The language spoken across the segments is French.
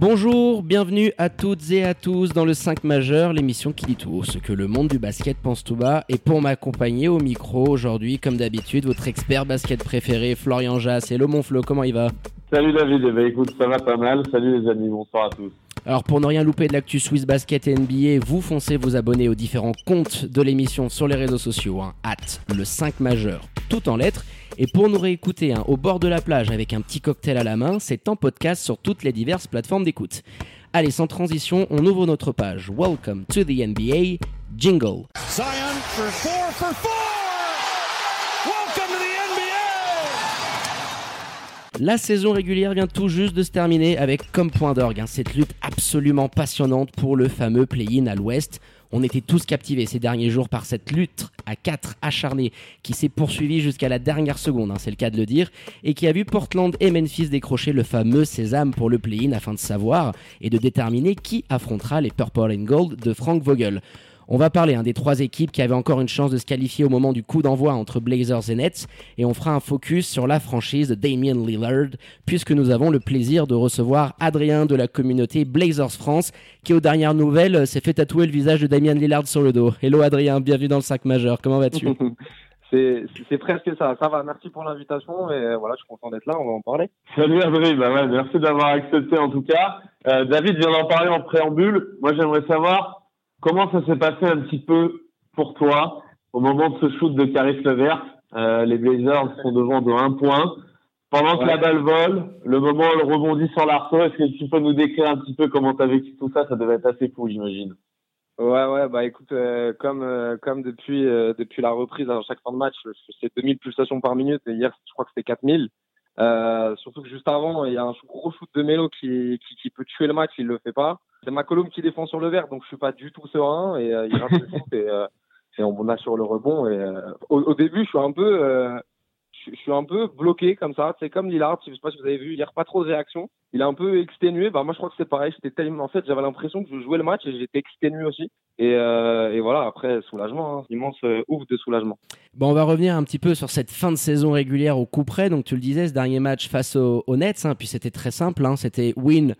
Bonjour, bienvenue à toutes et à tous dans le 5 majeur, l'émission qui dit tout ce que le monde du basket pense tout bas. Et pour m'accompagner au micro aujourd'hui, comme d'habitude, votre expert basket préféré, Florian Jass. Hello mon Flo, comment il va? Salut David, eh ben, écoute, ça va pas mal. Salut les amis, bonsoir à tous. Alors pour ne rien louper de l'actu Swiss Basket et NBA, vous foncez vous abonner aux différents comptes de l'émission sur les réseaux sociaux, hein, at le 5 majeur, tout en lettres. Et pour nous réécouter hein, au bord de la plage avec un petit cocktail à la main, c'est en podcast sur toutes les diverses plateformes d'écoute. Allez, sans transition, on ouvre notre page. Welcome to the NBA. Jingle. Zion for four for four. Welcome to the NBA. La saison régulière vient tout juste de se terminer avec comme point d'orgue hein, cette lutte absolument passionnante pour le fameux play-in à l'ouest. On était tous captivés ces derniers jours par cette lutte à 4 acharnée qui s'est poursuivie jusqu'à la dernière seconde, hein, c'est le cas de le dire, et qui a vu Portland et Memphis décrocher le fameux sésame pour le play-in afin de savoir et de déterminer qui affrontera les Purple and Gold de Frank Vogel. On va parler hein, des trois équipes qui avaient encore une chance de se qualifier au moment du coup d'envoi entre Blazers et Nets et on fera un focus sur la franchise de Damien Lillard puisque nous avons le plaisir de recevoir Adrien de la communauté Blazers France qui aux dernières nouvelles euh, s'est fait tatouer le visage de Damien Lillard sur le dos. Hello Adrien, bienvenue dans le sac majeur, comment vas-tu? C'est c'est presque ça. Ça va, merci pour l'invitation et voilà, je suis content d'être là, on va en parler. Salut Adrien, bah ouais, merci d'avoir accepté en tout cas. Euh, David vient d'en parler en préambule. Moi j'aimerais savoir comment ça s'est passé un petit peu pour toi au moment de ce shoot de Caris Levert. Euh, les Blazers sont devant de 1 point. Pendant que la balle vole, le moment où elle rebondit sur l'arceau, est-ce que tu peux nous décrire un petit peu comment tu as vécu tout ça? Ça devait être assez fou, j'imagine. Ouais, ouais, bah écoute, euh, comme euh, comme depuis euh, depuis la reprise à chaque fin de match, c'est 2000 pulsations par minute et hier, je crois que c'était 4000. Euh, surtout que juste avant, il y a un gros shoot de Melo qui, qui, qui peut tuer le match, il le fait pas. C'est McCollum qui défend sur le vert, donc je suis pas du tout serein et euh, il rate le euh, on assure le rebond. Et euh, au, début, je suis un peu je, suis un peu bloqué comme ça. C'est comme Lillard, je sais pas si vous avez vu hier, pas trop de réaction. Il est un peu exténué. Bah moi, je crois que c'est pareil. J'étais tellement, en fait, j'avais l'impression que je jouais le match et j'étais exténué aussi. Et, voilà, après soulagement, hein, immense ouf de soulagement. Bon, on va revenir un petit peu sur cette fin de saison régulière au coup près. Donc, tu le disais, ce dernier match face aux, aux Nets, hein, puis c'était très simple. hein, c'était win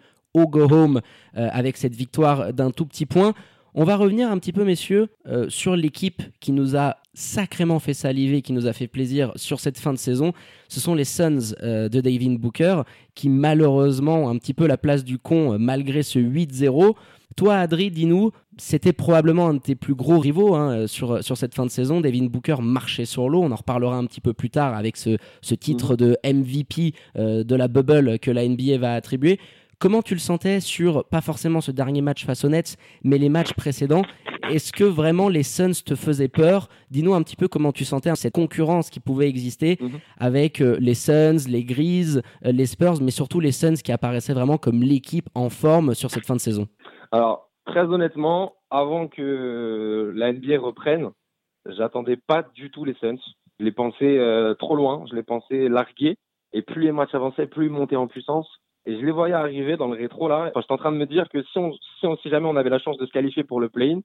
go home euh, avec cette victoire d'un tout petit point. On va revenir un petit peu, messieurs, euh, sur l'équipe qui nous a sacrément fait saliver, qui nous a fait plaisir sur cette fin de saison. Ce sont les Suns euh, de David Booker qui, malheureusement, ont un petit peu la place du con euh, malgré ce 8-0. Toi, Adri, dis-nous, c'était probablement un de tes plus gros rivaux hein, sur, sur cette fin de saison. Devin Booker marchait sur l'eau. On en reparlera un petit peu plus tard avec ce, ce titre de MVP euh, de la bubble que la NBA va attribuer. Comment tu le sentais sur, pas forcément ce dernier match face aux Nets, mais les matchs précédents? Est-ce que vraiment les Suns te faisaient peur? Dis-nous un petit peu comment tu sentais cette concurrence qui pouvait exister Mhm. avec euh, les Suns, les Grizzlies, euh, les Spurs, mais surtout les Suns qui apparaissaient vraiment comme l'équipe en forme sur cette fin de saison. Alors, très honnêtement, avant que la NBA reprenne, j'attendais pas du tout les Suns. Je les pensais euh, trop loin, je les pensais largués. Et plus les matchs avançaient, plus ils montaient en puissance. Et je les voyais arriver dans le rétro là. Enfin, j'étais en train de me dire que si, on, si, on- si jamais on avait la chance de se qualifier pour le play-in,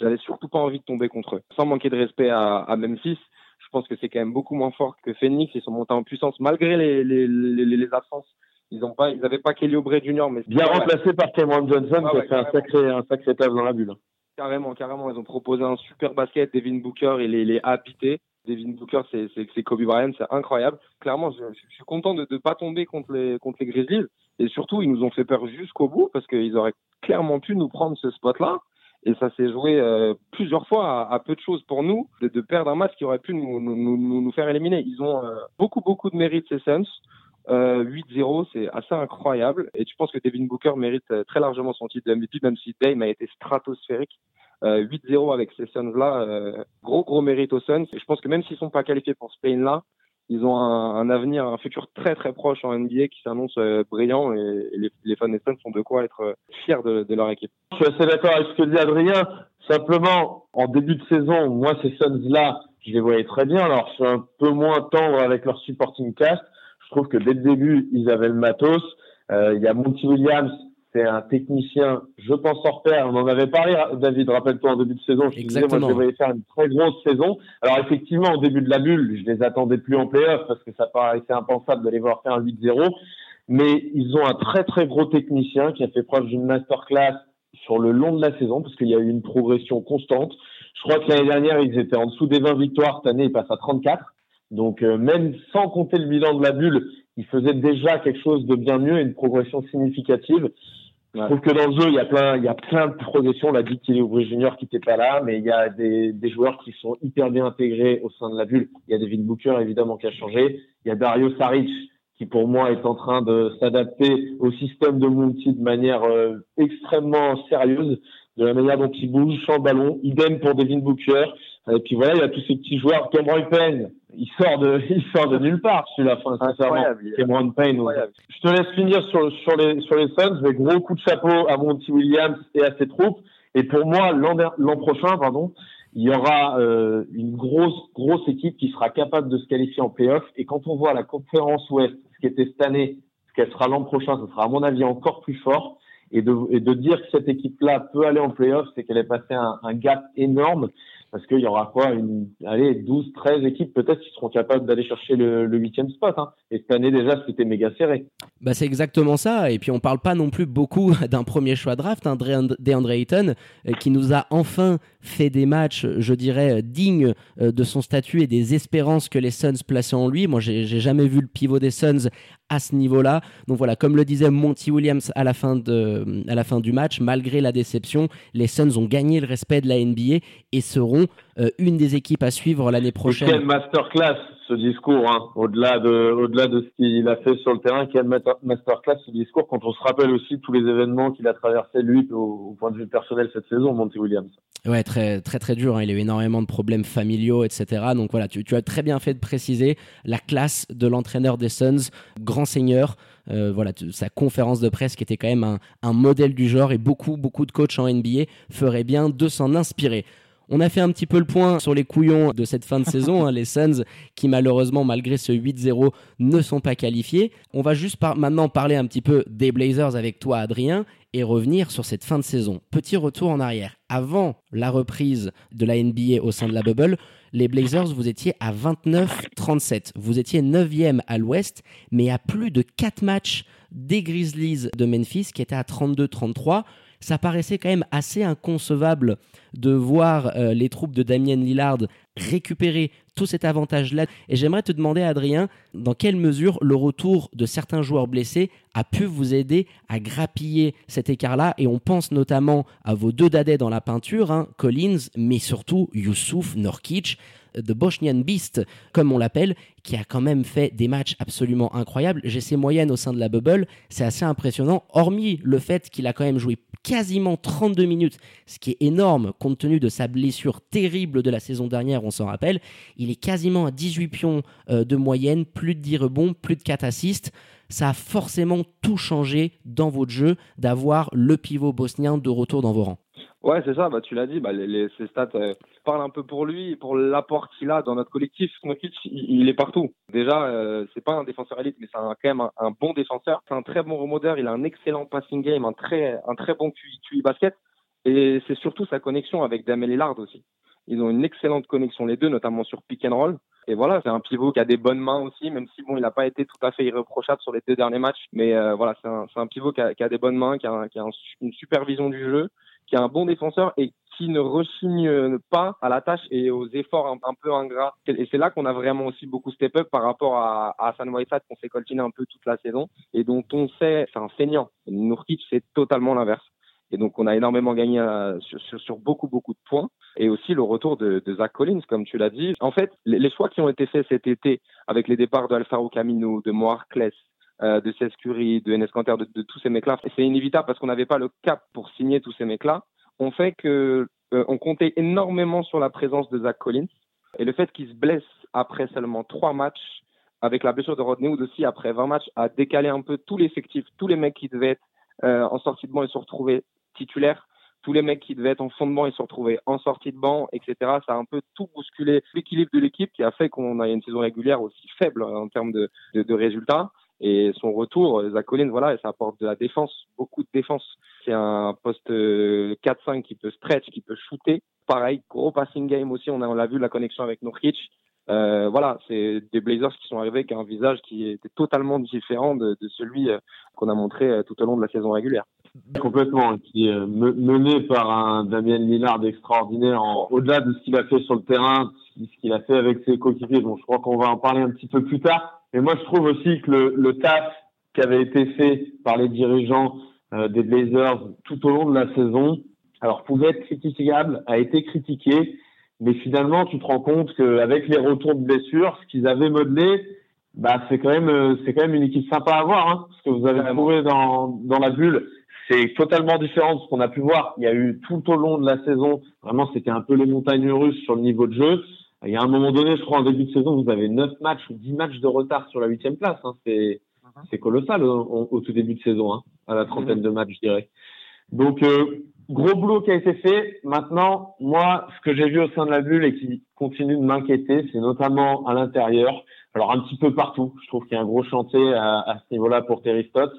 j'avais surtout pas envie de tomber contre eux. Sans manquer de respect à, à Memphis, je pense que c'est quand même beaucoup moins fort que Phoenix. Ils sont montés en puissance malgré les, les, les, les- les absences. Ils ont pas, ils avaient pas Kelly Oubre Jr. Mais Bien Ouais, remplacé par Cameron Johnson Ah qui a fait un sacré, un sacré taf dans la bulle. Carrément, carrément. Ils ont proposé un super basket. Devin Booker, il est, il est habité. Devin Booker, c'est, Kobe Bryant, c'est incroyable. Clairement, je, suis content de ne pas tomber contre les, contre les Grizzlies. Et surtout, ils nous ont fait peur jusqu'au bout parce qu'ils auraient clairement pu nous prendre ce spot-là. Et ça s'est joué euh, plusieurs fois à, peu de choses pour nous de, perdre un match qui aurait pu nous, nous, nous, nous faire éliminer. Ils ont euh, beaucoup, beaucoup de mérite, ces Suns. Euh, 8-0, c'est assez incroyable. Et je pense que Devin Booker mérite euh, très largement son titre de MVP, même si Dame a été stratosphérique. Euh, 8-0 avec ces Suns-là, euh, gros, gros mérite aux Suns. Et je pense que même s'ils sont pas qualifiés pour ce play-in-là, ils ont un, un, avenir, un futur très très proche en NBA qui s'annonce euh, brillant et, et, les, les fans des Suns sont de quoi être euh, fiers de, de, leur équipe. Je suis assez d'accord avec ce que dit Adrien. Simplement, en début de saison, moi ces Suns-là, je les voyais très bien. Alors, je suis un peu moins tendre avec leur supporting cast. Je trouve que dès le début, ils avaient le matos. Euh, il y a Monty Williams c'est un technicien, je pense, hors pair. On en avait parlé, David, rappelle-toi, en début de saison. Je Exactement. disais, moi, je voyais faire une très grosse saison. Alors, effectivement, au début de la bulle, je les attendais plus en playoff parce que ça paraissait impensable d'aller voir faire un 8-0. Mais ils ont un très, très gros technicien qui a fait preuve d'une masterclass sur le long de la saison parce qu'il y a eu une progression constante. Je crois que l'année dernière, ils étaient en dessous des 20 victoires. Cette année, ils passent à 34. Donc, euh, même sans compter le bilan de la bulle, ils faisaient déjà quelque chose de bien mieux et une progression significative. Je trouve que dans le jeu, il y a plein, il y a plein de progressions. On l'a dit qu'il est ouvrier junior qui n'était pas là, mais il y a des, des, joueurs qui sont hyper bien intégrés au sein de la bulle. Il y a David Booker, évidemment, qui a changé. Il y a Dario Saric, qui pour moi est en train de s'adapter au système de Monty de manière euh, extrêmement sérieuse, de la manière dont il bouge, champ ballon. Idem pour Devin Booker. Et puis voilà, il y a tous ces petits joueurs. Cameron Payne, il sort de, il sort de nulle part, celui-là, sincèrement. Cameron Payne. Je te laisse finir sur, sur les, sur les Suns, mais gros coup de chapeau à Monty Williams et à ses troupes. Et pour moi, l'an prochain, pardon, il y aura euh, une grosse, grosse équipe qui sera capable de se qualifier en playoff. Et quand on voit la conférence Ouest, ce qui était cette année, ce qu'elle sera l'an prochain, ce sera à mon avis encore plus fort. Et de, et de dire que cette équipe-là peut aller en playoff, c'est qu'elle est passée un, un gap énorme parce qu'il y aura quoi allez 12 13 équipes peut-être qui seront capables d'aller chercher le huitième spot hein. et cette année déjà c'était méga serré bah c'est exactement ça et puis on parle pas non plus beaucoup d'un premier choix draft hein, DeAndre Ayton qui nous a enfin fait des matchs je dirais dignes de son statut et des espérances que les Suns plaçaient en lui moi j'ai jamais vu le pivot des Suns à ce niveau-là. Donc voilà, comme le disait Monty Williams à la fin, de, à la fin du match, malgré la déception, les Suns ont gagné le respect de la NBA et seront euh, une des équipes à suivre l'année prochaine. Et quelle masterclass ce discours, hein, au-delà de, au-delà de ce qu'il a fait sur le terrain, quelle masterclass ce discours quand on se rappelle aussi tous les événements qu'il a traversé lui au, au, point de vue personnel cette saison, Monty Williams. Ouais, très très dur. Hein. Il a eu énormément de problèmes familiaux, etc. Donc voilà, tu, as très bien fait de préciser la classe de l'entraîneur des Suns, grand seigneur. Euh, voilà, sa conférence de presse qui était quand même un, un modèle du genre et beaucoup beaucoup de coachs en NBA feraient bien de s'en inspirer. On a fait un petit peu le point sur les couillons de cette fin de saison, hein, les Suns qui malheureusement malgré ce 8-0 ne sont pas qualifiés. On va juste maintenant parler un petit peu des Blazers avec toi Adrien et revenir sur cette fin de saison. Petit retour en arrière. Avant la reprise de la NBA au sein de la bubble, les Blazers, vous étiez à 29-37. Vous étiez 9e à l'ouest, mais à plus de 4 matchs des Grizzlies de Memphis qui étaient à 32-33 ça paraissait quand même assez inconcevable de voir euh, les troupes de Damien Lillard récupérer tout cet avantage-là. Et j'aimerais te demander, Adrien, dans quelle mesure le retour de certains joueurs blessés a pu vous aider à grappiller cet écart-là? Et on pense notamment à vos deux dadais dans la peinture, hein, Collins, mais surtout Youssouf Norkic, de Bosnian Beast, comme on l'appelle, qui a quand même fait des matchs absolument incroyables. J'ai ses moyennes au sein de la bubble, c'est assez impressionnant, hormis le fait qu'il a quand même joué quasiment 32 minutes, ce qui est énorme compte tenu de sa blessure terrible de la saison dernière, on s'en rappelle. Il est quasiment à 18 pions euh, de moyenne, plus de 10 rebonds, plus de 4 assists. Ça a forcément tout changé dans votre jeu d'avoir le pivot bosnien de retour dans vos rangs. Ouais, c'est ça. Bah, tu l'as dit. Bah, les, ces stats euh, parlent un peu pour lui, pour l'apport qu'il a dans notre collectif. Il, il, est partout. Déjà, euh, c'est pas un défenseur élite, mais c'est quand même un, un, bon défenseur. C'est un très bon remodeur. Il a un excellent passing game, un très, un très bon QI, QI basket. Et c'est surtout sa connexion avec Damel Lillard aussi. Ils ont une excellente connexion les deux, notamment sur pick and roll. Et voilà, c'est un pivot qui a des bonnes mains aussi, même si bon, il n'a pas été tout à fait irréprochable sur les deux derniers matchs. Mais euh, voilà, c'est un, un, pivot qui a, qui a, des bonnes mains, qui a, qui a un, une supervision du jeu, qui est un bon défenseur et qui ne rechigne pas à la tâche et aux efforts un, peu ingrats. Et c'est là qu'on a vraiment aussi beaucoup step up par rapport à, à San Whiteside qu'on s'est coltiné un peu toute la saison et dont on sait, c'est un feignant. Nourkic, c'est totalement l'inverse. Et donc, on a énormément gagné euh, sur, beaucoup, beaucoup de points. Et aussi le retour de, Zach Collins, comme tu l'as dit. En fait, les, choix qui ont été faits cet été avec les départs de Alfaro Camino, de Moar Kless, euh, de Cesc Curry, de Enes Kanter, de, tous ces mecs-là, c'est inévitable parce qu'on n'avait pas le cap pour signer tous ces mecs-là, ont fait que euh, on comptait énormément sur la présence de Zach Collins. Et le fait qu'il se blesse après seulement trois matchs avec la blessure de Rodney Hood aussi, après 20 matchs, a décalé un peu tout l'effectif. Tous les mecs qui devaient être euh, en sortie de banc, ils se sont titulaires. Tous les mecs qui devaient être en fond de banc, ils se retrouvés en sortie de banc, etc. Ça a un peu tout bousculé l'équilibre de l'équipe qui a fait qu'on a une saison régulière aussi faible en termes de, résultats. Et son retour, Zach Collins, voilà, ça apporte de la défense, beaucoup de défense. C'est un poste 4-5 euh, qui peut stretch, qui peut shooter. Pareil, gros passing game aussi. On l'a vu la connexion avec Norwich. Euh, voilà, c'est des Blazers qui sont arrivés avec un visage qui était totalement différent de, de celui euh, qu'on a montré euh, tout au long de la saison régulière. Complètement, qui est mené par un Damien Lillard extraordinaire, au-delà de ce qu'il a fait sur le terrain, ce qu'il a fait avec ses coéquipiers. Bon, je crois qu'on va en parler un petit peu plus tard. Et moi, je trouve aussi que le, le taf qui avait été fait par les dirigeants euh, des Blazers tout au long de la saison, alors pouvait être critiquable, a été critiqué, mais finalement, tu te rends compte qu'avec les retours de blessures, ce qu'ils avaient modelé, bah, c'est quand même, euh, c'est quand même une équipe sympa à voir, hein, ce que vous avez trouvé dans, dans la bulle. C'est totalement différent de ce qu'on a pu voir. Il y a eu tout au long de la saison, vraiment, c'était un peu les montagnes russes sur le niveau de jeu. Il y a un moment donné, je crois, en début de saison, vous avez 9 matchs ou 10 matchs de retard sur la huitième place. Hein. C'est, uh-huh. c'est colossal au, au, tout début de saison, hein, à la trentaine de matchs, je dirais. Donc, euh, gros boulot qui a été fait. Maintenant, moi, ce que j'ai vu au sein de la bulle et qui continue de m'inquiéter, c'est notamment à l'intérieur. Alors, un petit peu partout. Je trouve qu'il y a un gros chantier à, à ce niveau-là pour Terry Stotts.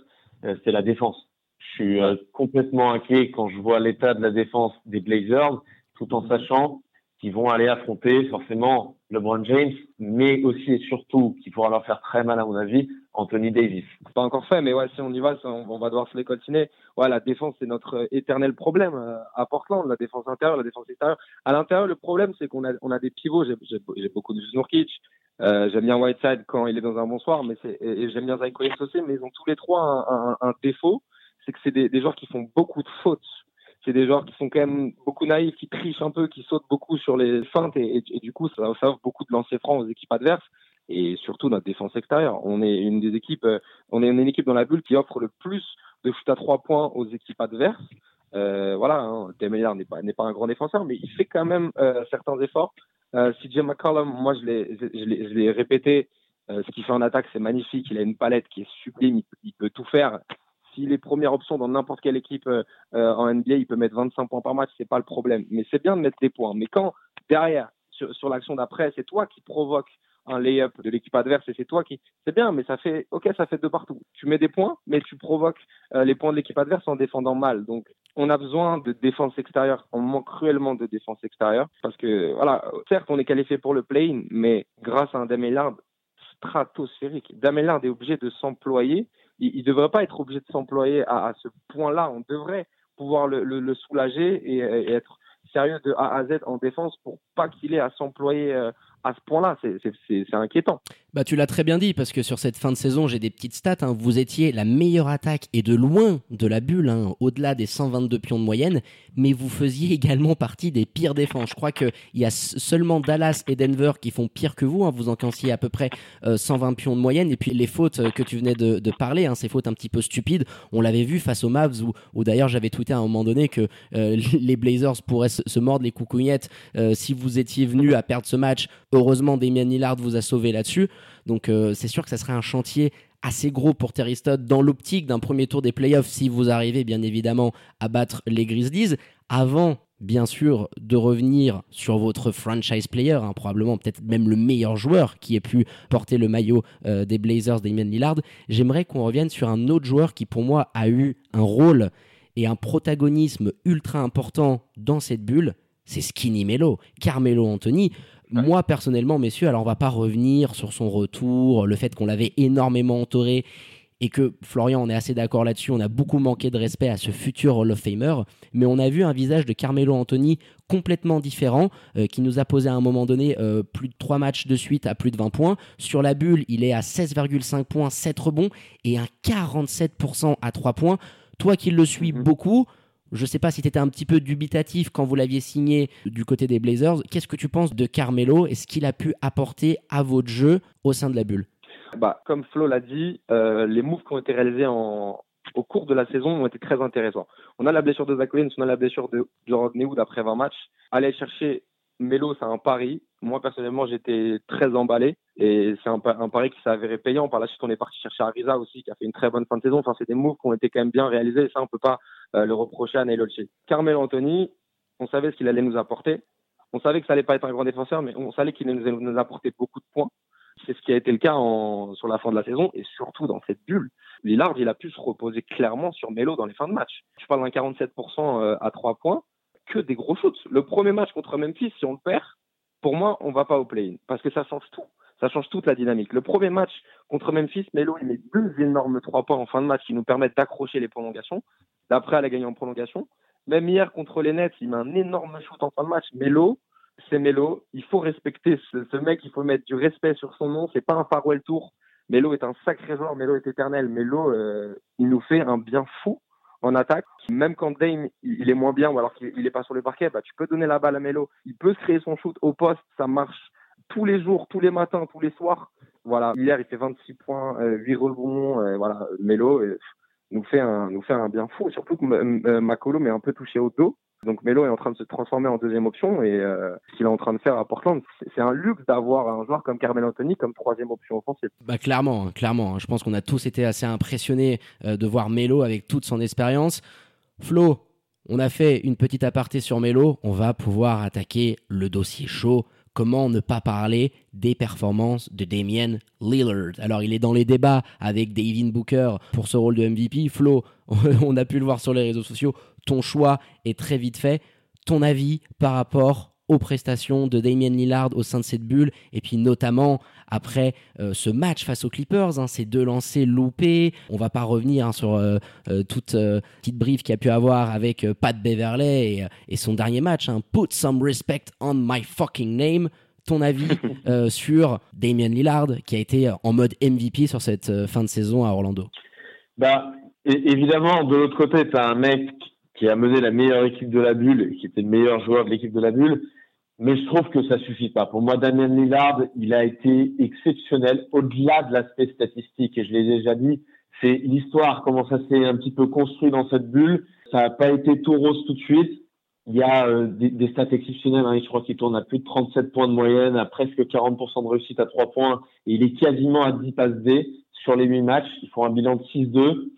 Euh, c'est la défense. Je suis euh, complètement inquiet quand je vois l'état de la défense des Blazers, tout en sachant qui vont aller affronter forcément LeBron James, mais aussi et surtout qui pourra leur faire très mal à mon avis, Anthony Davis. C'est pas encore fait, mais ouais, si on y va, on, va devoir se les coltiner. Ouais, la défense c'est notre éternel problème euh, à Portland, la défense intérieure, la défense extérieure. À l'intérieur, le problème c'est qu'on a on a des pivots. J'ai beaucoup de Nurkic, euh, j'aime bien Whiteside quand il est dans un bon soir, mais et, j'aime bien Zach Collins aussi, mais ils ont tous les trois un, un, un défaut, c'est que c'est des, joueurs qui font beaucoup de fautes c'est des joueurs qui sont quand même beaucoup naïfs, qui trichent un peu, qui sautent beaucoup sur les feintes et, du coup, ça, ça offre beaucoup de lancers francs aux équipes adverses et surtout notre défense extérieure. On est une des équipes, euh, on est une équipe dans la bulle qui offre le plus de shoot à trois points aux équipes adverses. Euh, voilà, hein, n'est pas pas un grand défenseur, mais il fait quand même euh, certains efforts. Euh, CJ McCollum, moi je l'ai je l'ai répété, ce qu'il fait en attaque c'est magnifique. Il a une palette qui est sublime, il peut tout faire s'il est première option dans n'importe quelle équipe euh, euh en NBA, il peut mettre 25 points par match, c'est pas le problème. Mais c'est bien de mettre des points. Mais quand derrière, sur, l'action d'après, c'est toi qui provoque un lay-up de l'équipe adverse et c'est toi qui. C'est bien, mais ça fait. Ok, ça fait de partout. Tu mets des points, mais tu provoques euh, les points de l'équipe adverse en défendant mal. Donc, on a besoin de défense extérieure. On manque cruellement de défense extérieure parce que, voilà, certes, on est qualifié pour le play-in, mais grâce à un Damellard stratosphérique. Damellard est obligé de s'employer il ne devrait pas être obligé de s'employer à, ce point-là. On devrait pouvoir le, le, le soulager et, et, être sérieux de A à Z en défense pour pas qu'il ait à s'employer euh, à ce point-là, c'est inquiétant. Bah, tu l'as très bien dit, parce que sur cette fin de saison, j'ai des petites stats. Hein. Vous étiez la meilleure attaque et de loin de la bulle, hein, au-delà des 122 pions de moyenne, mais vous faisiez également partie des pires défenses. Je crois qu'il y a seulement Dallas et Denver qui font pire que vous. Hein. Vous encanciez à peu près euh, 120 pions de moyenne. Et puis les fautes euh, que tu venais de, parler, hein, ces fautes un petit peu stupides, on l'avait vu face aux Mavs, où, d'ailleurs j'avais tweeté à un moment donné que euh, les Blazers pourraient se, mordre les coucougnettes euh, si vous étiez venu à perdre ce match Heureusement, Damien Lillard vous a sauvé là-dessus. Donc euh, c'est sûr que ça serait un chantier assez gros pour Terry Stott dans l'optique d'un premier tour des playoffs si vous arrivez bien évidemment à battre les Grizzlies. Avant bien sûr de revenir sur votre franchise player, hein, probablement peut-être même le meilleur joueur qui ait pu porter le maillot euh, des Blazers, Damien Lillard, j'aimerais qu'on revienne sur un autre joueur qui pour moi a eu un rôle et un protagonisme ultra important dans cette bulle, c'est Skinny Melo, Carmelo Anthony. Ouais. Moi, personnellement, messieurs, alors on va pas revenir sur son retour, le fait qu'on l'avait énormément entouré et que Florian, on est assez d'accord là-dessus, on a beaucoup manqué de respect à ce futur Hall of Famer, mais on a vu un visage de Carmelo Anthony complètement différent, euh, qui nous a posé à un moment donné euh, plus de 3 matchs de suite à plus de 20 points. Sur la bulle, il est à 16,5 points, 7 rebonds et un 47% à 3 points. Toi qui le suis mmh. beaucoup, je ne sais pas si tu étais un petit peu dubitatif quand vous l'aviez signé du côté des Blazers. Qu'est-ce que tu penses de Carmelo et ce qu'il a pu apporter à votre jeu au sein de la bulle? Bah, Comme Flo l'a dit, euh, les moves qui ont été réalisés au cours de la saison ont été très intéressants. On a la blessure de Zach on a la blessure de Jordan Newood après 20 matchs. Aller chercher Melo, c'est un pari. Moi, personnellement, j'étais très emballé et c'est un, pari qui s'est avéré payant. Par la suite, on est parti chercher Ariza aussi, qui a fait une très bonne fin de saison. Enfin, c'est des moves qui ont été quand même bien réalisés et ça, on peut pas euh, le reprocher à Neilolce. Carmelo Anthony, on savait ce qu'il allait nous apporter. On savait que ça allait pas être un grand défenseur, mais on savait qu'il allait nous apporter beaucoup de points. C'est ce qui a été le cas sur la fin de la saison et surtout dans cette bulle. Lillard, il a pu se reposer clairement sur Melo dans les fins de match. Je parle d'un 47% euh, à 3 points, que des gros shoots. Le premier match contre Memphis, si on le perd, pour moi, on va pas au play-in parce que ça change tout. Ça change toute la dynamique. Le premier match contre Memphis, Melo, il met deux énormes trois points en fin de match qui nous permettent d'accrocher les prolongations. D'après, elle a gagné en prolongation. Même hier contre les Nets, il met un énorme shoot en fin de match. Melo, c'est Melo. Il faut respecter ce, mec. Il faut mettre du respect sur son nom. C'est pas un farewell tour. Melo est un sacré joueur. Melo est éternel. Melo, euh, il nous fait un bien fou en attaque. Même quand Dame il est moins bien ou alors qu'il est pas sur le parquet, bah, tu peux donner la balle à Melo. Il peut se créer son shoot au poste, ça marche tous les jours, tous les matins, tous les soirs. Voilà, hier il fait 26 points, euh, 8 rebonds, euh, voilà, Melo euh, nous fait un nous fait un bien fou. Surtout que euh, Makolo est un peu touché au dos. Donc Melo est en train de se transformer en deuxième option et euh, ce qu'il est en train de faire à Portland, c'est un luxe d'avoir un joueur comme Carmel Anthony comme troisième option offensive. Bah clairement, clairement. Je pense qu'on a tous été assez impressionnés euh, de voir Melo avec toute son expérience. Flo, on a fait une petite aparté sur Melo. On va pouvoir attaquer le dossier chaud. Comment ne pas parler des performances de Damien Lillard? Alors, il est dans les débats avec David Booker pour ce rôle de MVP. Flo, on a pu le voir sur les réseaux sociaux. Ton choix est très vite fait. Ton avis par rapport aux prestations de Damien Lillard au sein de cette bulle, et puis notamment après euh, ce match face aux Clippers, hein, ces deux lancers loupés. On va pas revenir hein, sur euh, euh, toute petite brief qu'il a pu avoir avec Pat Beverley et, et, son dernier match. Hein, Put some respect on my fucking name. Ton avis sur Damien Lillard qui a été en mode MVP sur cette fin de saison à Orlando? Bah, Évidemment, de l'autre côté, tu as un mec qui a mené la meilleure équipe de la bulle, qui était le meilleur joueur de l'équipe de la bulle. Mais je trouve que ça suffit pas. Pour moi, Damien Lillard, il a été exceptionnel au-delà de l'aspect statistique. Et je l'ai déjà dit, c'est l'histoire, comment ça s'est un petit peu construit dans cette bulle. Ça n'a pas été tout rose tout de suite. Il y a euh, des, stats exceptionnelles. Hein. Je crois qu'il tourne à plus de 37 points de moyenne, à presque 40% de réussite à 3 points. Et il est quasiment à 10 passes D sur les 8 matchs. Ils font un bilan de 6-2.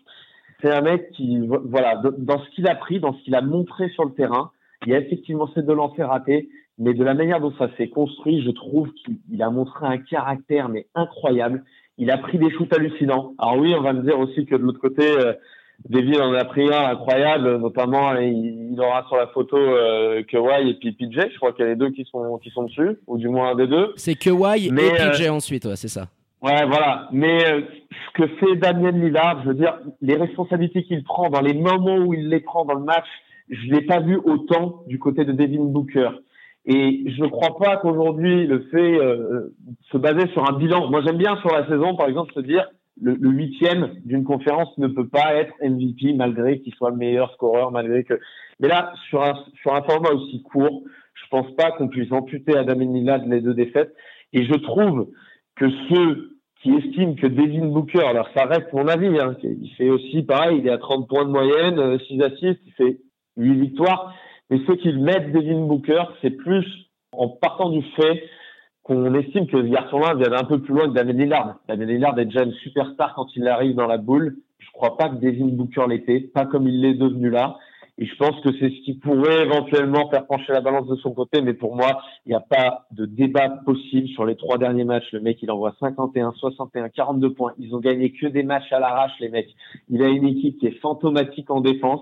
C'est un mec qui, voilà, dans ce qu'il a pris, dans ce qu'il a montré sur le terrain, il y a effectivement ces deux lancers ratés, mais de la manière dont ça s'est construit, je trouve qu'il a montré un caractère mais incroyable. Il a pris des shoots hallucinants. Alors oui, on va me dire aussi que de l'autre côté, euh, David en a pris un incroyable, notamment il, il aura sur la photo euh, Kawhi et puis PJ. Je crois qu'il y a les deux qui sont qui sont dessus, ou du moins un des deux. C'est Kawhi mais, et PJ euh, ensuite, ouais, c'est ça. Ouais, voilà. Mais euh, ce que fait Damien Lillard, je veux dire, les responsabilités qu'il prend dans les moments où il les prend dans le match, je l'ai pas vu autant du côté de Devin Booker. Et je ne crois pas qu'aujourd'hui le fait euh, se baser sur un bilan. Moi, j'aime bien sur la saison, par exemple, se dire le, huitième d'une conférence ne peut pas être MVP malgré qu'il soit le meilleur scoreur, malgré que. Mais là, sur un sur un format aussi court, je pense pas qu'on puisse amputer à Damien Lillard les deux défaites. Et je trouve que ceux qui estiment que Devin Booker, alors ça reste mon avis, hein, il fait aussi pareil, il est à 30 points de moyenne, 6 assists, il fait 8 victoires. Mais ceux qui mettent Devin Booker, c'est plus en partant du fait qu'on estime que ce garçon-là vient un peu plus loin que Damien Lillard. Damien Lillard est déjà une superstar quand il arrive dans la boule. Je crois pas que Devin Booker l'était, pas comme il l'est devenu là. Et je pense que c'est ce qui pourrait éventuellement faire pencher la balance de son côté. Mais pour moi, il n'y a pas de débat possible sur les trois derniers matchs. Le mec, il envoie 51, 61, 42 points. Ils ont gagné que des matchs à l'arrache, les mecs. Il a une équipe qui est fantomatique en défense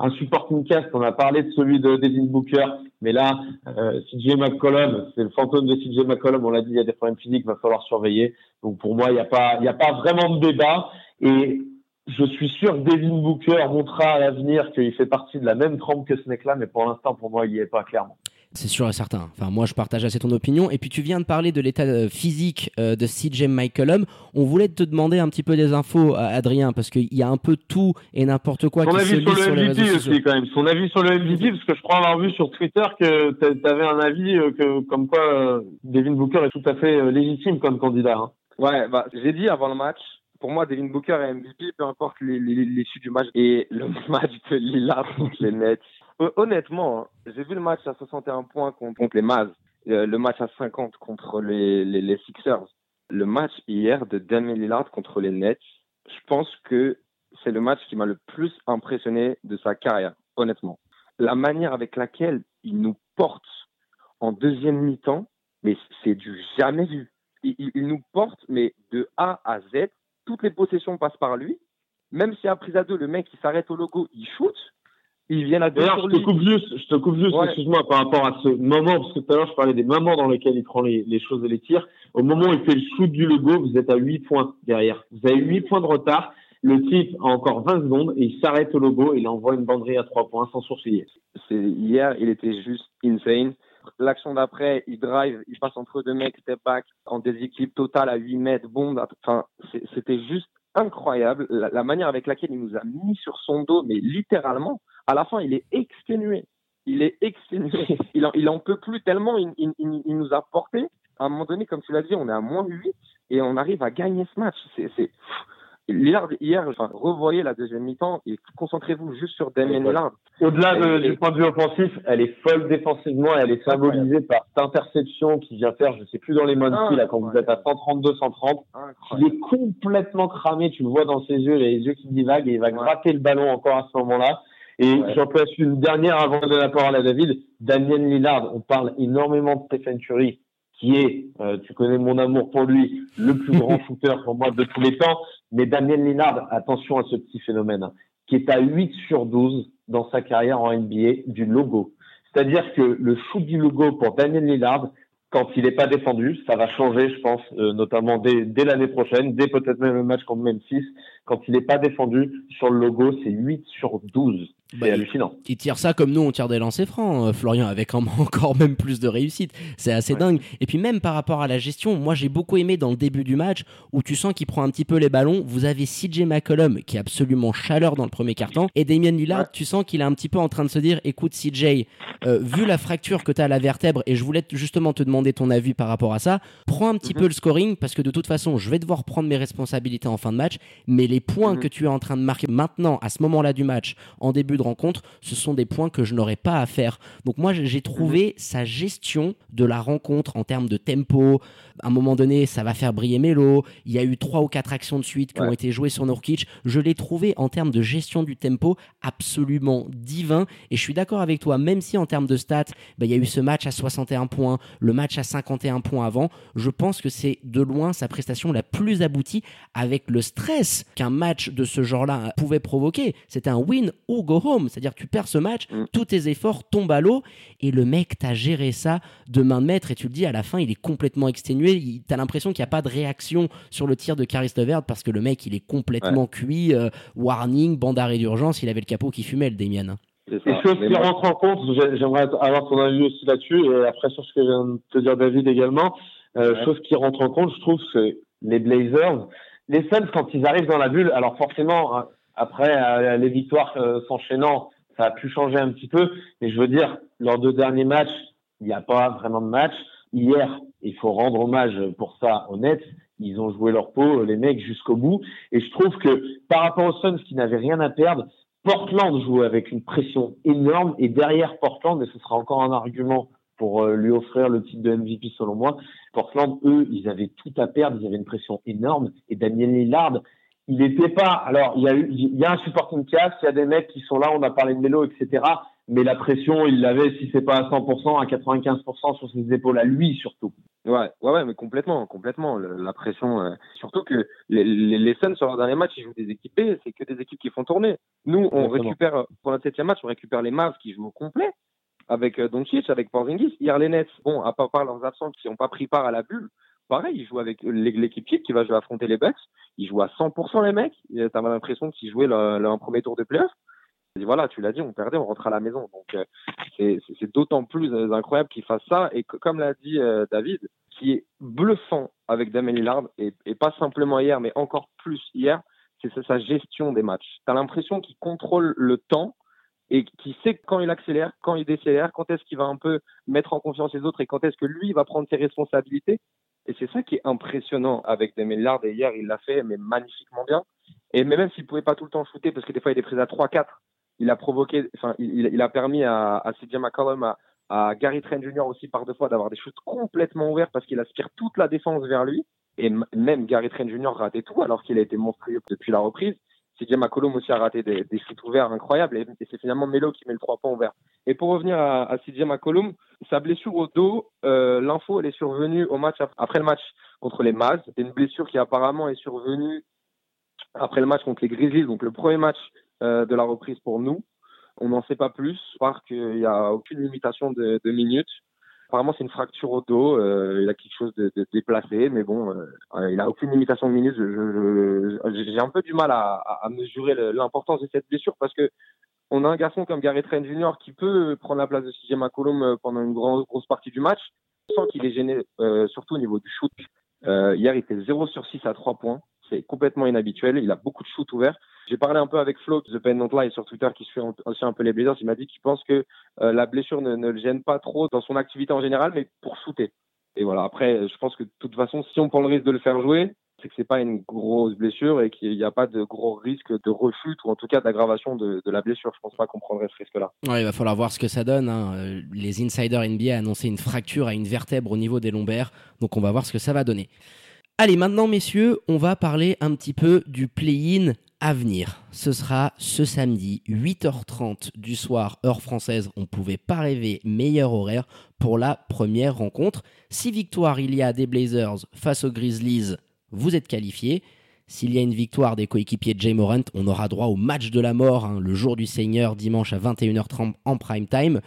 un supporting cast, on a parlé de celui de Devin Booker, mais là, euh, CJ McCollum, c'est le fantôme de CJ McCollum, on l'a dit, il y a des problèmes physiques, il va falloir surveiller. Donc pour moi, il n'y a pas, il a pas vraiment de débat. Et je suis sûr que Devin Booker montrera à l'avenir qu'il fait partie de la même trempe que ce mec-là, mais pour l'instant, pour moi, il n'y est pas clairement. C'est sûr et certain. Enfin, moi, je partage assez ton opinion. Et puis, tu viens de parler de l'état euh, physique euh, de CJ McCollum. On voulait te demander un petit peu des infos, Adrien, parce qu'il y a un peu tout et n'importe quoi Son qui avis se sur le sur les MVP réseaux aussi, quand même. Son avis sur le MVP, parce que je crois avoir vu sur Twitter que tu avais un avis euh, que, comme quoi euh, Devin Booker est tout à fait euh, légitime comme candidat. Hein. Ouais, bah, j'ai dit avant le match, pour moi, Devin Booker est MVP, peu importe l'issue du match. Et le match de Lillard contre les Nets. Honnêtement, hein, j'ai vu le match à 61 points contre, les Mavs. euh, le match à 50 contre les, les, Sixers, le match hier de Damien Lillard contre les Nets, je pense que c'est le match qui m'a le plus impressionné de sa carrière, honnêtement. La manière avec laquelle il nous porte en deuxième mi-temps, mais c'est du jamais vu. Il- il nous porte, mais de A à Z, toutes les possessions passent par lui. Même si à prise à deux, le mec il s'arrête au logo, il shoot, il vient à deux D'ailleurs, je te coupe juste, je te coupe juste, Ouais. excuse-moi, par rapport à ce moment, parce que tout à l'heure, je parlais des moments dans lesquels il prend les, les choses et les tirs. Au moment où il fait le shoot du logo, vous êtes à 8 points derrière. Vous avez 8 points de retard. Le type a encore 20 secondes et il s'arrête au logo et il envoie une banderie à 3 points sans sourciller. Hier, il était juste insane. L'action d'après, il drive, il passe entre deux mecs, step back, en déséquilibre total à 8 mètres, bombe. Enfin, c'était juste incroyable la, manière avec laquelle il nous a mis sur son dos, mais littéralement. À la fin, il est exténué. Il est exténué. Il en, il peut plus tellement il, il- nous a porté. À un moment donné, comme tu l'as dit, on est à moins 8 et on arrive à gagner ce match. C'est... Lillard, hier, enfin, revoyez la deuxième mi-temps et concentrez-vous juste sur Damien. Lillard. Au-delà de- du point de vue offensif, elle est folle défensivement et elle est symbolisée par cette interception qui vient faire, je sais plus dans les Monkeys, là, quand vous êtes à 132-130. Il Incroyable. est complètement cramé, tu le vois dans ses yeux, il a les yeux qui divaguent et il va gratter le ballon encore à ce moment-là. Et Ouais. j'en place une dernière avant de donner la parole à David. Damien Lillard, on parle énormément de Stephen Curry, qui est, euh, tu connais mon amour pour lui, le plus grand shooter pour moi de tous les temps. Mais Damien Lillard, attention à ce petit phénomène, hein, qui est à 8 sur 12 dans sa carrière en NBA du logo. C'est-à-dire que le shoot du logo pour Damien Lillard, quand il n'est pas défendu, ça va changer, je pense, euh, notamment dès, dès l'année prochaine, dès peut-être même le match contre Memphis. Quand il n'est pas défendu, sur le logo, c'est 8 sur 12. C'est Bah, il- hallucinant. Il tire ça comme nous on tire des lancers francs, euh, Florian, avec en- encore même plus de réussite. C'est assez dingue. Et puis même par rapport à la gestion, moi j'ai beaucoup aimé dans le début du match où tu sens qu'il prend un petit peu les ballons. Vous avez CJ McCollum qui est absolument chaleur dans le premier carton et Damien Lillard, Ouais. tu sens qu'il est un petit peu en train de se dire, écoute CJ, euh, vu la fracture que tu as à la vertèbre et je voulais te- justement te demander ton avis par rapport à ça, prends un petit Mhm. peu le scoring parce que de toute façon je vais devoir prendre mes responsabilités en fin de match, mais les points Mhm. que tu es en train de marquer maintenant à ce moment-là du match en début de rencontre, ce sont des points que je n'aurais pas à faire. Donc moi j'ai trouvé sa gestion de la rencontre en termes de tempo. À un moment donné, ça va faire briller Melo. Il y a eu trois ou quatre actions de suite qui ont été jouées sur Nurkic. Je l'ai trouvé en termes de gestion du tempo absolument divin. Et je suis d'accord avec toi, même si en termes de stats, bah, il y a eu ce match à 61 points, le match à 51 points avant, je pense que c'est de loin sa prestation la plus aboutie avec le stress qu'un match de ce genre-là pouvait provoquer. C'était un win ou go home, c'est-à-dire tu perds ce match, Mm. tous tes efforts tombent à l'eau. Et le mec t'a géré ça de main de maître. Et tu le dis à la fin il est complètement exténué, il- t'as l'impression qu'il n'y a pas de réaction sur le tir de Caris Levert parce que le mec il est complètement cuit, euh, warning, bande d'arrêt d'urgence, il avait le capot qui fumait le Damien. Mais qui rentre en compte, j'ai- j'aimerais avoir ton avis aussi là-dessus, et après sur ce que vient de te dire David également, euh, Ouais. chose qui rentre en compte, je trouve, c'est les Blazers. Les Suns, quand ils arrivent dans la bulle, alors forcément, hein, après euh, les victoires euh, s'enchaînant, ça a pu changer un petit peu, mais je veux dire, leurs deux derniers matchs, il n'y a pas vraiment de match. Hier, il faut rendre hommage pour ça aux Nets. Ils ont joué leur peau, les mecs, jusqu'au bout. Et je trouve que par rapport aux Suns qui n'avaient rien à perdre, Portland joue avec une pression énorme et derrière Portland, et ce sera encore un argument pour euh, lui offrir le titre de MVP selon moi, Portland, eux, ils avaient tout à perdre, ils avaient une pression énorme et Damien Lillard, il n'était pas. Alors, il y a eu, il y a un supporting cast, il y a des mecs qui sont là, on a parlé de Melo, etc. Mais la pression, il l'avait, si c'est pas à 100%, à 95% sur ses épaules, à lui surtout. Ouais, ouais, ouais, mais complètement, complètement. Le- la pression, euh, surtout que les, les, les Suns sur leur dernier match, ils jouent des équipes B, c'est que des équipes qui font tourner. Nous, on Exactement. récupère pour notre septième match, on récupère les Mavs qui jouent au complet avec euh, Doncic, avec Porzingis. Hier, les Nets, bon, à part par leurs absents qui n'ont pas pris part à la bulle, pareil, ils jouent avec l'é- l'équipe qui va affronter les Bucks. Ils jouent à 100% les mecs. T'as l'impression qu'ils jouaient le, le- un premier tour de playoff. Et voilà, tu l'as dit, on perdait, on rentre à la maison. Donc euh, c'est d'autant plus euh, incroyable qu'ils fassent ça. Et comme l'a dit euh, David, qui est bluffant avec Damien Lillard, et, et pas simplement hier, mais encore plus hier, c'est sa- gestion des matchs. Tu as l'impression qu'il contrôle le temps et qu'il sait quand il accélère, quand il décélère, quand est-ce qu'il va un peu mettre en confiance les autres et quand est-ce que lui va prendre ses responsabilités. Et c'est ça qui est impressionnant avec Damien Lillard. Et hier, il l'a fait, mais magnifiquement bien. Et même s'il pouvait pas tout le temps shooter, parce que des fois, il est pris à 3-4, il a provoqué, enfin, il, a permis à, à CJ à Gary Trent Jr. aussi par deux fois d'avoir des shoots complètement ouverts parce qu'il aspire toute la défense vers lui. Et même Gary Trent Jr. ratait tout alors qu'il a été monstrueux depuis la reprise. CJ McCollum aussi a raté des, des shoots ouverts incroyables et, c'est finalement Melo qui met le trois points ouvert. Et pour revenir à, à CJ sa blessure au dos, euh, l'info elle est survenue au match après le match contre les Mavs. C'est une blessure qui apparemment est survenue après le match contre les Grizzlies, donc le premier match euh, de la reprise pour nous. On n'en sait pas plus, part qu'il n'y a aucune limitation de minutes. Apparemment, c'est une fracture au dos. Euh, il a quelque chose de, déplacé, mais bon, euh, il n'a aucune limitation de minutes. J'ai un peu du mal à, à mesurer l'importance de cette blessure parce que on a un garçon comme Gary Trent Jr. qui peut prendre la place de CJ McCollum euh, pendant une grosse, grosse partie du match, sans qu'il est gêné, euh, surtout au niveau du shoot. Hier, il fait 0 sur 6 à 3 points. C'est complètement inhabituel. Il a beaucoup de shoots ouverts. J'ai parlé un peu avec Flo, The Pen Not Lie, sur Twitter, qui se fait aussi un peu les Blazers. Il m'a dit qu'il pense que euh, la blessure ne, ne, le gêne pas trop dans son activité en général, mais pour shooter. Et voilà, après, je pense que de toute façon, si on prend le risque de le faire jouer, c'est que c'est pas une grosse blessure et qu'il n'y a pas de gros risque de refus ou en tout cas d'aggravation de, la blessure. Je pense pas qu'on prendrait ce risque-là. Ouais, il va falloir voir ce que ça donne. Hein. Les insiders NBA ont annoncé une fracture à une vertèbre au niveau des lombaires, donc on va voir ce que ça va donner. Allez, maintenant, messieurs, on va parler un petit peu du play-in à venir. Ce sera ce samedi, 8h30 du soir, heure française. On ne pouvait pas rêver meilleur horaire pour la première rencontre. Si victoire il y a des Blazers face aux Grizzlies, vous êtes qualifiés. S'il y a une victoire des coéquipiers de Jay Morant, on aura droit au match de la mort, hein, le jour du Seigneur, dimanche à 21h30 en prime time.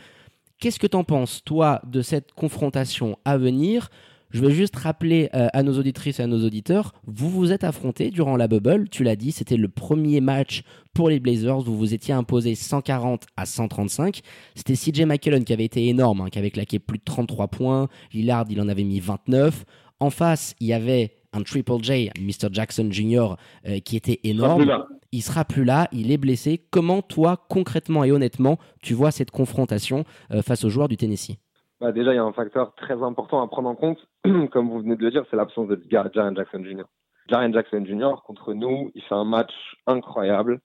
Qu'est-ce que t'en penses, toi, de cette confrontation à venir? Je veux juste rappeler euh, à nos auditrices et à nos auditeurs, vous vous êtes affrontés durant la bubble, tu l'as dit, c'était le premier match pour les Blazers, vous vous étiez imposé 140 à 135. C'était CJ McKellen qui avait été énorme, hein, qui avait claqué plus de 33 points, Lillard il en avait mis 29. En face, il y avait un Triple J, Mr. Jackson Jr., euh, qui était énorme. Il sera plus là, il est blessé. Comment toi, concrètement et honnêtement, tu vois cette confrontation euh, face aux joueurs du Tennessee? Bah déjà, il y a un facteur très important à prendre en compte, comme vous venez de le dire, c'est l'absence de Jaren Jackson Jr. Jaren Jackson Jr., contre nous, il fait un match incroyable.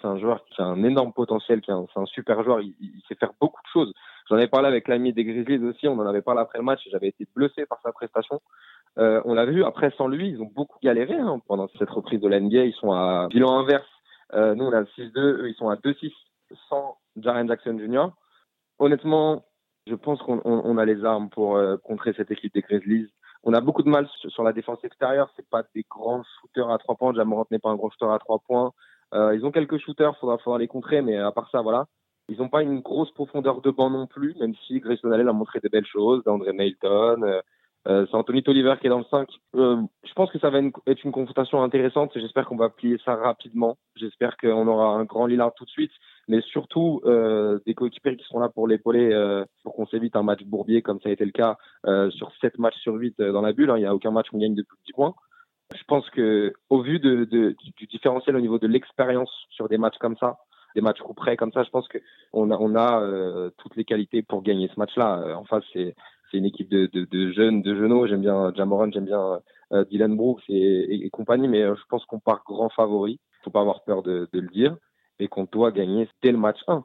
C'est un joueur qui a un énorme potentiel, qui c'est un super joueur, il, sait faire beaucoup de choses. J'en ai parlé avec l'ami des Grizzlies aussi, on en avait parlé après le match, j'avais été bluffé par sa prestation. Euh, on l'a vu, après sans lui, ils ont beaucoup galéré hein, pendant cette reprise de la NBA, ils sont à bilan inverse. Euh, nous, on a 6-2, eux, ils sont à 2-6 sans Jaren Jackson Jr. Honnêtement, je pense qu'on on a les armes pour euh, contrer cette équipe des Grizzlies. On a beaucoup de mal sur la défense extérieure. C'est pas des grands shooters à trois points. Jamorant n'est pas un grand shooter à trois points. Euh, ils ont quelques shooters, faudra, faudra les contrer, mais à part ça, voilà. Ils n'ont pas une grosse profondeur de banc non plus, même si Grayson Allen a montré des belles choses, d'André Melton. Euh, c'est Anthony Toliver qui est dans le 5. Euh, je pense que ça va être une confrontation intéressante. J'espère qu'on va plier ça rapidement. J'espère qu'on aura un grand Lillard tout de suite mais surtout euh, des coéquipiers qui seront là pour l'épauler pour qu'on s'évite un match bourbier comme ça a été le cas sur 7 matchs sur 8 euh, dans la bulle. Hein. Il n'y a aucun match où on gagne de plus de 10 points. Je pense que au vu du différentiel au niveau de l'expérience sur des matchs comme ça, des matchs coup près comme ça, je pense qu'on a, a toutes les qualités pour gagner ce match-là. En face, c'est c'est une équipe de, de, de, jeunes, de jeunes. J'aime bien Jamoran, j'aime bien euh, Dylan Brooks et, compagnie, mais je pense qu'on part grand favori. Faut pas avoir peur de, de le dire et qu'on doit gagner dès le match 1.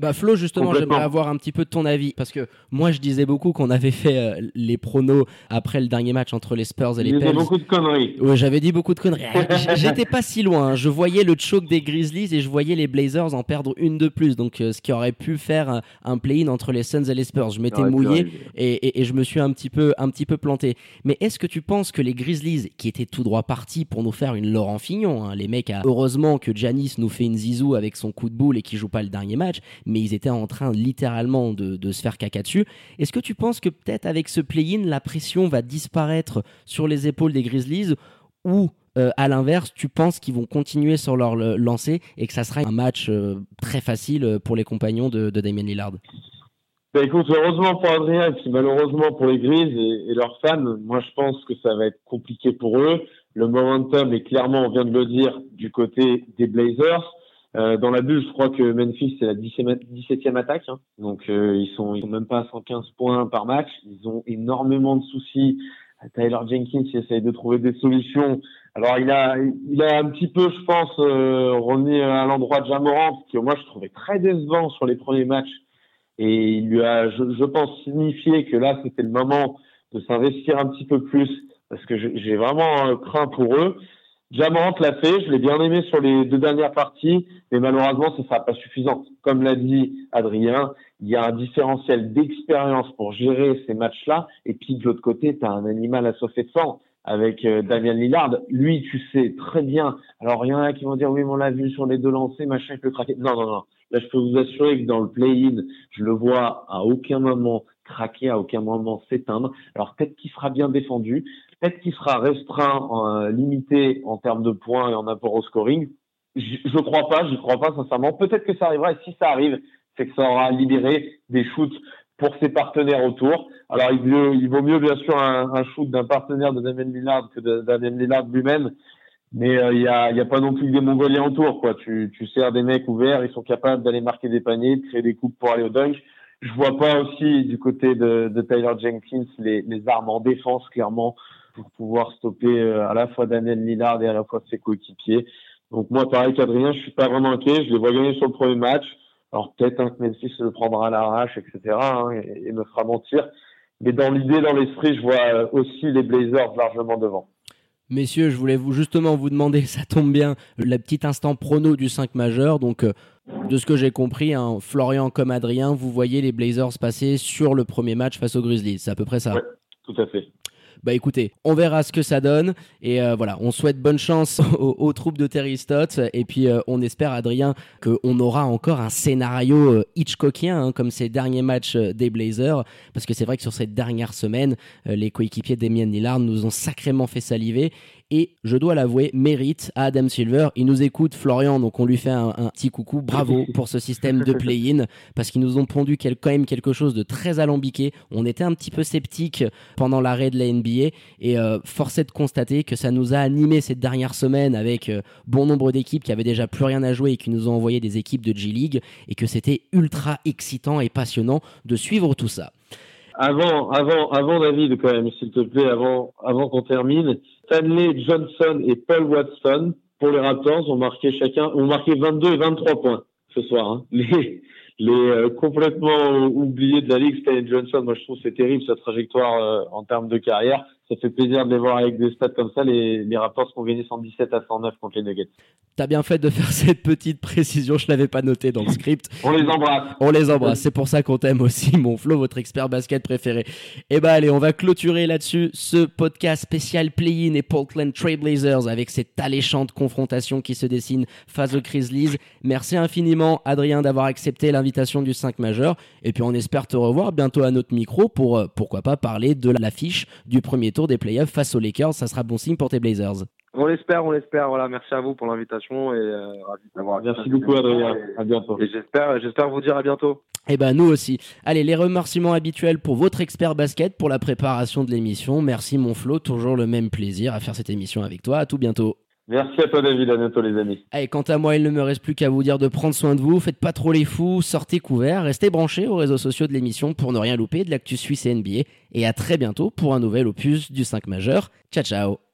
Bah Flo, justement, j'aimerais avoir un petit peu ton avis parce que moi je disais beaucoup qu'on avait fait euh, les pronos après le dernier match entre les Spurs et les Pels. beaucoup de conneries. Ouais, j'avais dit beaucoup de conneries. J'étais pas si loin. Hein. Je voyais le choke des Grizzlies et je voyais les Blazers en perdre une de plus. Donc euh, ce qui aurait pu faire un, un play-in entre les Suns et les Spurs. Je m'étais mouillé et, et, et, je me suis un petit peu un petit peu planté. Mais est-ce que tu penses que les Grizzlies, qui étaient tout droit partis pour nous faire une Laurent Fignon, hein, les mecs, a... heureusement que Janis nous fait une zizou avec son coup de boule et qui joue pas le dernier match, mais ils étaient en train littéralement de, se faire caca dessus. Est-ce que tu penses que peut-être avec ce play-in, la pression va disparaître sur les épaules des Grizzlies ou euh, à l'inverse, tu penses qu'ils vont continuer sur leur lancée et que ça sera un match euh, très facile pour les compagnons de, de Damien Lillard? Bah écoute, heureusement pour Adrien et malheureusement pour les Grizzlies et, et, leurs fans, moi je pense que ça va être compliqué pour eux. Le momentum est clairement, on vient de le dire, du côté des Blazers. Euh, dans la bulle, je crois que Memphis c'est la 17e attaque, hein. donc euh, ils sont ils sont même pas à 115 points par match. Ils ont énormément de soucis. Tyler Jenkins il essaye de trouver des solutions. Alors il a il a un petit peu, je pense, euh, remis à l'endroit de Jamorant, qui moi je trouvais très décevant sur les premiers matchs et il lui a, je, je pense, signifié que là, c'était le moment de s'investir un petit peu plus parce que j'ai vraiment craint pour eux. Jamant l'a fait, je l'ai bien aimé sur les deux dernières parties, mais malheureusement, ce sera pas suffisant. Comme l'a dit Adrien, il y a un différentiel d'expérience pour gérer ces matchs-là, et puis de l'autre côté, tu as un animal à sauver de sang avec euh, Damien Lillard. Lui, tu sais très bien. Alors, il y en a qui vont dire, oui, mais on l'a vu sur les deux lancers, machin, il peut craquer. Non, non, non. Là, je peux vous assurer que dans le play-in, je le vois à aucun moment craquer, à aucun moment s'éteindre. Alors, peut-être qu'il sera bien défendu, peut-être qu'il sera restreint, euh, limité en termes de points et en apport au scoring. Je, je crois pas, je crois pas sincèrement. Peut-être que ça arrivera, et si ça arrive, c'est que ça aura libéré des shoots pour ses partenaires autour. Alors, il, vaut, il vaut mieux, bien sûr, un, shoot d'un partenaire de Damien Lillard que de Damien Lillard lui-même. Mais euh, il n'y a pas non plus des Mongoliens autour. Quoi. Tu, tu sers des mecs ouverts, ils sont capables d'aller marquer des paniers, de créer des coupes pour aller au dunk. Je vois pas aussi du côté de, de Tyler Jenkins les, armes en défense, clairement, pour pouvoir stopper euh, à la fois Daniel Lillard et à la fois ses coéquipiers. Donc moi, pareil qu'Adrien, je suis pas vraiment inquiet. Je les vois gagner sur le premier match. Alors peut-être hein, que Memphis le prendra à l'arrache, etc. Hein, et, me fera mentir. Mais dans l'idée, dans l'esprit, je vois euh, aussi les Blazers largement devant. Messieurs, je voulais vous justement vous demander, ça tombe bien, le petit instant prono du 5 majeur. Donc, euh, de ce que j'ai compris, hein, Florian comme Adrien, vous voyez les Blazers passer sur le premier match face aux Grizzlies. C'est à peu près ça. Ouais, tout à fait. Bah écoutez, on verra ce que ça donne et euh, voilà, on souhaite bonne chance aux, aux troupes de Terry Stott et puis euh, on espère Adrien qu'on aura encore un scénario euh, Hitchcockien hein, comme ces derniers matchs des Blazers parce que c'est vrai que sur cette dernière semaine, les coéquipiers d'Emian Lillard nous ont sacrément fait saliver et je dois l'avouer, mérite à Adam Silver. Il nous écoute, Florian, donc on lui fait un, un petit coucou. Bravo pour ce système de play-in, parce qu'ils nous ont pondu quel, quand même quelque chose de très alambiqué. On était un petit peu sceptiques pendant l'arrêt de la NBA, et euh, force est de constater que ça nous a animé cette dernière semaine avec euh, bon nombre d'équipes qui avaient déjà plus rien à jouer et qui nous ont envoyé des équipes de G-League, et que c'était ultra excitant et passionnant de suivre tout ça. Avant, avant, avant David, quand même, s'il te plaît, avant, avant qu'on termine, Stanley Johnson et Paul Watson pour les Raptors ont marqué chacun, ont marqué 22 et 23 points ce soir. Hein. Les, euh, complètement oubliés de la ligue, Stanley Johnson, moi je trouve c'est terrible sa trajectoire euh, en termes de carrière. Ça fait plaisir de les voir avec des stats comme ça. Les, les Raptors ont gagné 117 à 109 contre les Nuggets. T'as bien fait de faire cette petite précision, je l'avais pas noté dans le script. On les embrasse. On les embrasse, c'est pour ça qu'on t'aime aussi, mon Flo, votre expert basket préféré. Et bah allez, on va clôturer là-dessus ce podcast spécial Play-in et Portland Trailblazers avec cette alléchante confrontation qui se dessine face aux Grizzlies. Merci infiniment, Adrien, d'avoir accepté l'invitation du 5 majeur. Et puis on espère te revoir bientôt à notre micro pour, euh, pourquoi pas, parler de l'affiche du premier tour des playoffs face aux Lakers. Ça sera bon signe pour tes Blazers. On l'espère, on l'espère. Voilà, merci à vous pour l'invitation et euh, ravi d'avoir. Merci beaucoup, Adrien. À bientôt. Et j'espère, j'espère vous dire à bientôt. Eh ben nous aussi. Allez, les remerciements habituels pour votre expert basket pour la préparation de l'émission. Merci mon Flo, toujours le même plaisir à faire cette émission avec toi. À tout bientôt. Merci à toi David, à bientôt les amis. Allez, quant à moi, il ne me reste plus qu'à vous dire de prendre soin de vous, faites pas trop les fous, sortez couverts, restez branchés aux réseaux sociaux de l'émission pour ne rien louper de l'actu suisse et NBA et à très bientôt pour un nouvel opus du 5 majeur. Ciao ciao